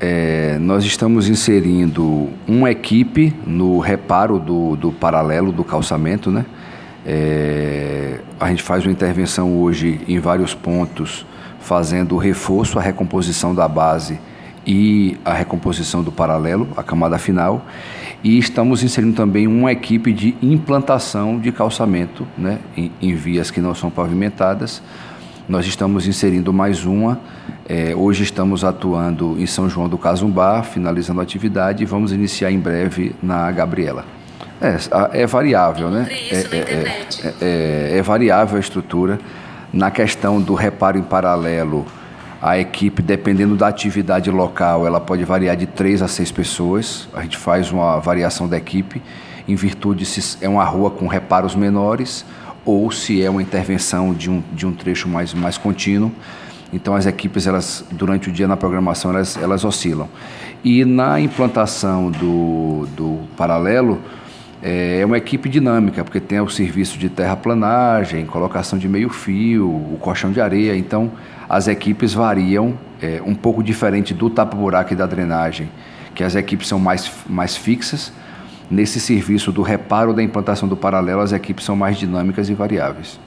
é, nós estamos inserindo uma equipe no reparo do, do paralelo do calçamento, né? É, a gente faz uma intervenção hoje em vários pontos, fazendo o reforço, a recomposição da base e a recomposição do paralelo, a camada final. E estamos inserindo também uma equipe de implantação de calçamento né, em, em vias que não são pavimentadas. Nós estamos inserindo mais uma. É, hoje estamos atuando em São João do Casumbá, finalizando a atividade e vamos iniciar em breve na Gabriela. É, é variável, né? É, é, é, é, variável a estrutura. Na questão do reparo em paralelo, a equipe, dependendo da atividade local, ela pode variar de três a seis pessoas. A gente faz uma variação da equipe em virtude se é uma rua com reparos menores ou se é uma intervenção de um, de um trecho mais, mais contínuo. Então as equipes, elas, durante o dia na programação, elas, elas oscilam. E na implantação do, do paralelo, é uma equipe dinâmica, porque tem o serviço de terraplanagem, colocação de meio fio, o colchão de areia. Então, as equipes variam é, um pouco diferente do tapa-buraco e da drenagem, que as equipes são mais, mais fixas. Nesse serviço do reparo da implantação do paralelo, as equipes são mais dinâmicas e variáveis.